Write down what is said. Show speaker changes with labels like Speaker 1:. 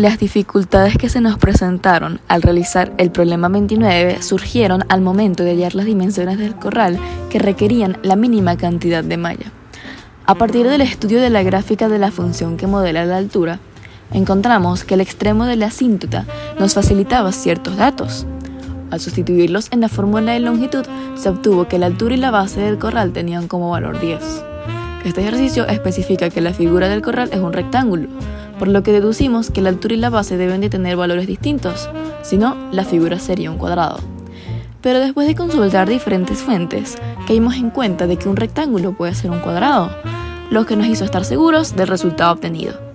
Speaker 1: Las dificultades que se nos presentaron al realizar el problema 29 surgieron al momento de hallar las dimensiones del corral que requerían la mínima cantidad de malla. A partir del estudio de la gráfica de la función que modela la altura, encontramos que el extremo de la asíntota nos facilitaba ciertos datos. Al sustituirlos en la fórmula de longitud, se obtuvo que la altura y la base del corral tenían como valor 10. Este ejercicio especifica que la figura del corral es un rectángulo, por lo que deducimos que la altura y la base deben de tener valores distintos, si no, la figura sería un cuadrado. Pero después de consultar diferentes fuentes, caímos en cuenta de que un rectángulo puede ser un cuadrado, lo que nos hizo estar seguros del resultado obtenido.